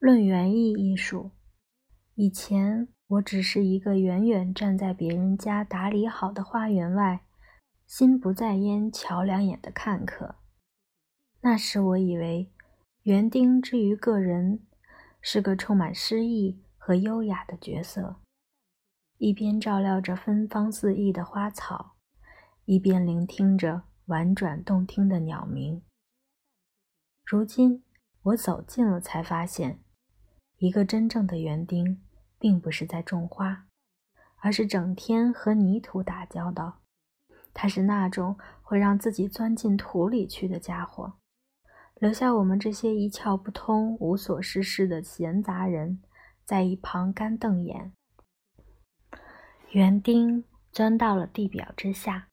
论园艺艺术，以前我只是一个远远站在别人家打理好的花园外，心不在焉瞧两眼的看客。那时我以为，园丁之于个人，是个充满诗意和优雅的角色，一边照料着芬芳四溢的花草，一边聆听着婉转动听的鸟鸣。如今我走近了，才发现，一个真正的园丁，并不是在种花，而是整天和泥土打交道。他是那种会让自己钻进土里去的家伙，留下我们这些一窍不通、无所事事的闲杂人在一旁干瞪眼。园丁钻到了地表之下，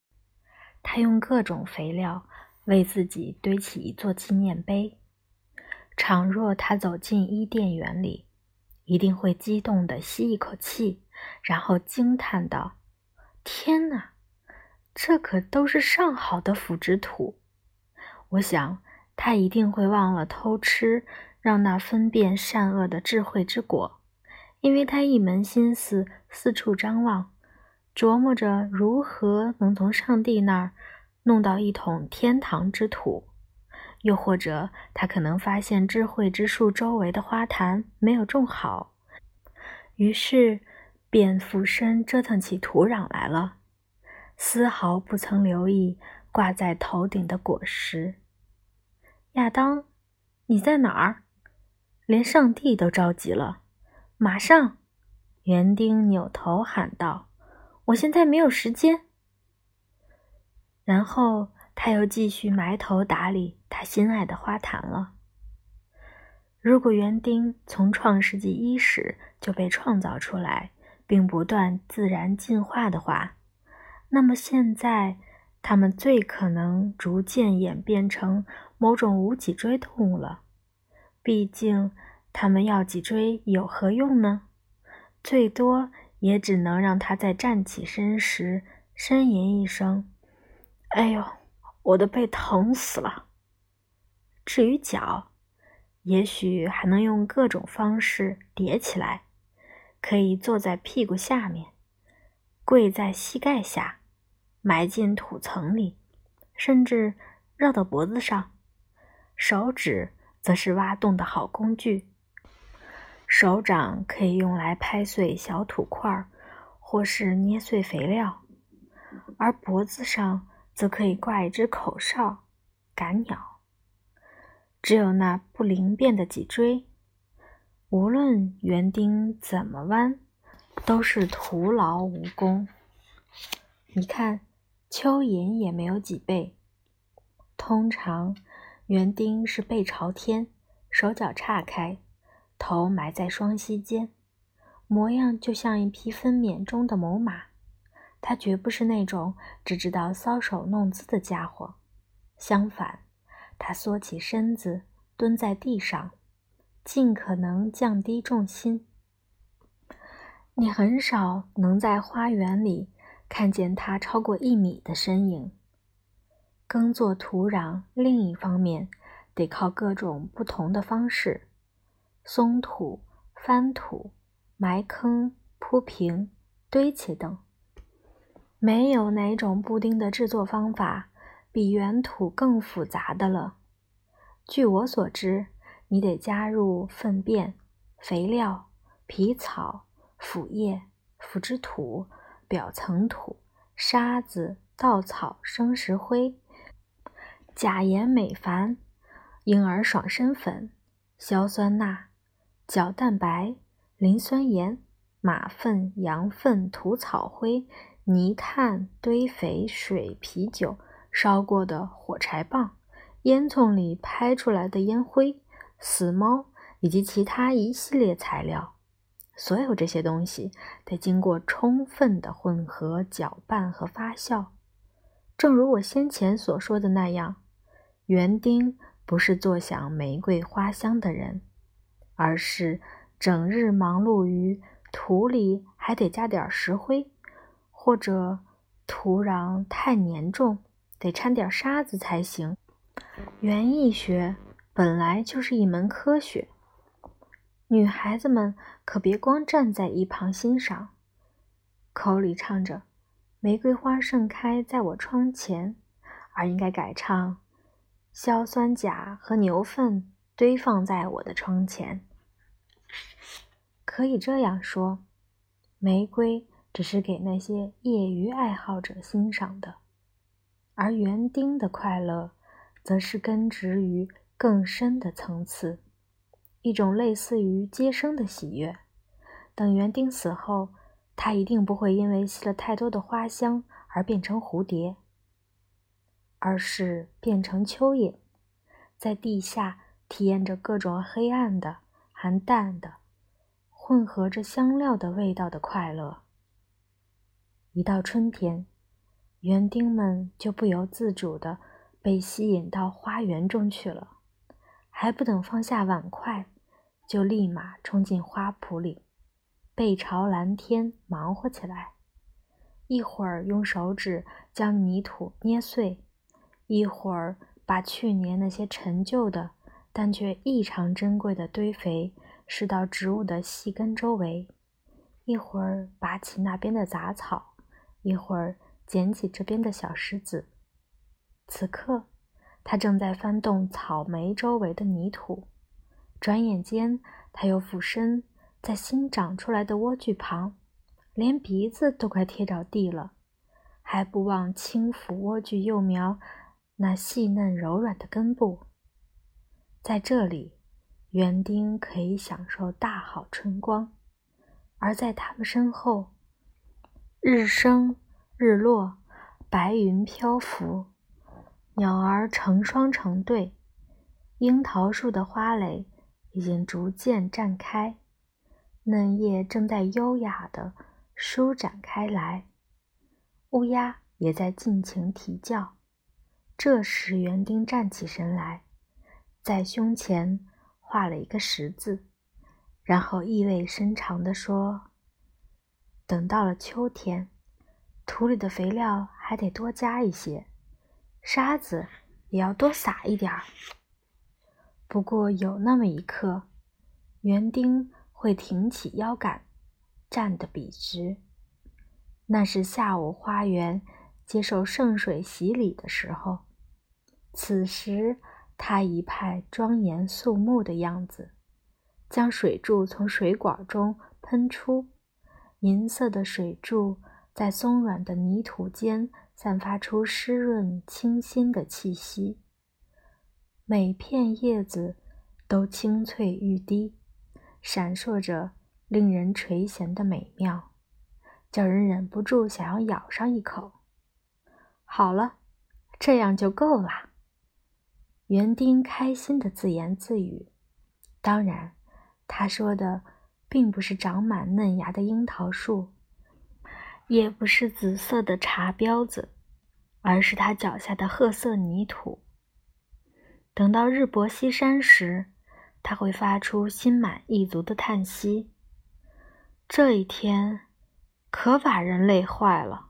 他用各种肥料。为自己堆起一座纪念碑。倘若他走进伊甸园里，一定会激动地吸一口气，然后惊叹道：“天哪，这可都是上好的腐殖土！”我想，他一定会忘了偷吃让那分辨善恶的智慧之果，因为他一门心思四处张望，琢磨着如何能从上帝那儿。弄到一桶天堂之土，又或者他可能发现智慧之树周围的花坛没有种好，于是便俯身折腾起土壤来了，丝毫不曾留意挂在头顶的果实。亚当，你在哪儿？连上帝都着急了。马上！园丁扭头喊道：“我现在没有时间。”然后他又继续埋头打理他心爱的花坛了。如果园丁从创世纪伊始就被创造出来，并不断自然进化的话，那么现在他们最可能逐渐演变成某种无脊椎动物了。毕竟，他们要脊椎有何用呢？最多也只能让他在站起身时呻吟一声。哎呦，我的背疼死了。至于脚，也许还能用各种方式叠起来，可以坐在屁股下面，跪在膝盖下，埋进土层里，甚至绕到脖子上。手指则是挖洞的好工具，手掌可以用来拍碎小土块，或是捏碎肥料，而脖子上。则可以挂一只口哨，赶鸟。只有那不灵便的脊椎，无论园丁怎么弯，都是徒劳无功。你看，蚯蚓也没有脊背。通常，园丁是背朝天，手脚岔开，头埋在双膝间，模样就像一匹分娩中的母马。他绝不是那种只知道搔首弄姿的家伙，相反，他缩起身子，蹲在地上，尽可能降低重心。你很少能在花园里看见他超过一米的身影。耕作土壤另一方面得靠各种不同的方式：松土、翻土、埋坑、铺平、堆起等。没有哪种布丁的制作方法比原土更复杂的了。据我所知，你得加入粪便、肥料、皮草、腐叶、腐殖土、表层土、沙子、稻草、生石灰、钾盐镁矾、婴儿爽身粉、硝酸钠、角蛋白、磷酸盐、马粪、羊粪、土草灰。泥炭、堆肥、水、啤酒、烧过的火柴棒、烟囱里拍出来的烟灰、死猫以及其他一系列材料，所有这些东西得经过充分的混合、搅拌和发酵。正如我先前所说的那样，园丁不是坐享玫瑰花香的人，而是整日忙碌于土里还得加点石灰。或者土壤太粘重，得掺点沙子才行。园艺学本来就是一门科学，女孩子们可别光站在一旁欣赏，口里唱着“玫瑰花盛开在我窗前”，而应该改唱“硝酸钾和牛粪堆放在我的窗前”。可以这样说，玫瑰只是给那些业余爱好者欣赏的，而园丁的快乐，则是根植于更深的层次，一种类似于接生的喜悦。等园丁死后，他一定不会因为吸了太多的花香而变成蝴蝶，而是变成蚯蚓，在地下体验着各种黑暗的、含淡的。混合着香料的味道的快乐。一到春天，园丁们就不由自主地被吸引到花园中去了，还不等放下碗筷，就立马冲进花圃里，背朝蓝天忙活起来。一会儿用手指将泥土捏碎，一会儿把去年那些陈旧的但却异常珍贵的堆肥。施到植物的细根周围，一会儿拔起那边的杂草，一会儿捡起这边的小石子。此刻，他正在翻动草莓周围的泥土。转眼间，他又俯身在新长出来的莴苣旁，连鼻子都快贴着地了，还不忘轻抚莴苣幼苗那细嫩柔软的根部。在这里。园丁可以享受大好春光，而在他们身后，日升日落，白云漂浮，鸟儿成双成对，樱桃树的花蕾已经逐渐绽开，嫩叶正在优雅地舒展开来，乌鸦也在尽情啼叫。这时，园丁站起身来，在胸前。画了一个十字，然后意味深长地说：“等到了秋天，土里的肥料还得多加一些，沙子也要多撒一点儿。不过有那么一刻，园丁会挺起腰杆，站得笔直。那是下午花园接受圣水洗礼的时候，此时。”他一派庄严肃穆的样子，将水柱从水管中喷出，银色的水柱在松软的泥土间散发出湿润清新的气息。每片叶子都青翠欲滴，闪烁着令人垂涎的美妙，叫人忍不住想要咬上一口。好了，这样就够了。园丁开心的自言自语：“当然，他说的并不是长满嫩芽的樱桃树，也不是紫色的茶标子，而是他脚下的褐色泥土。等到日薄西山时，他会发出心满意足的叹息。这一天可把人累坏了。”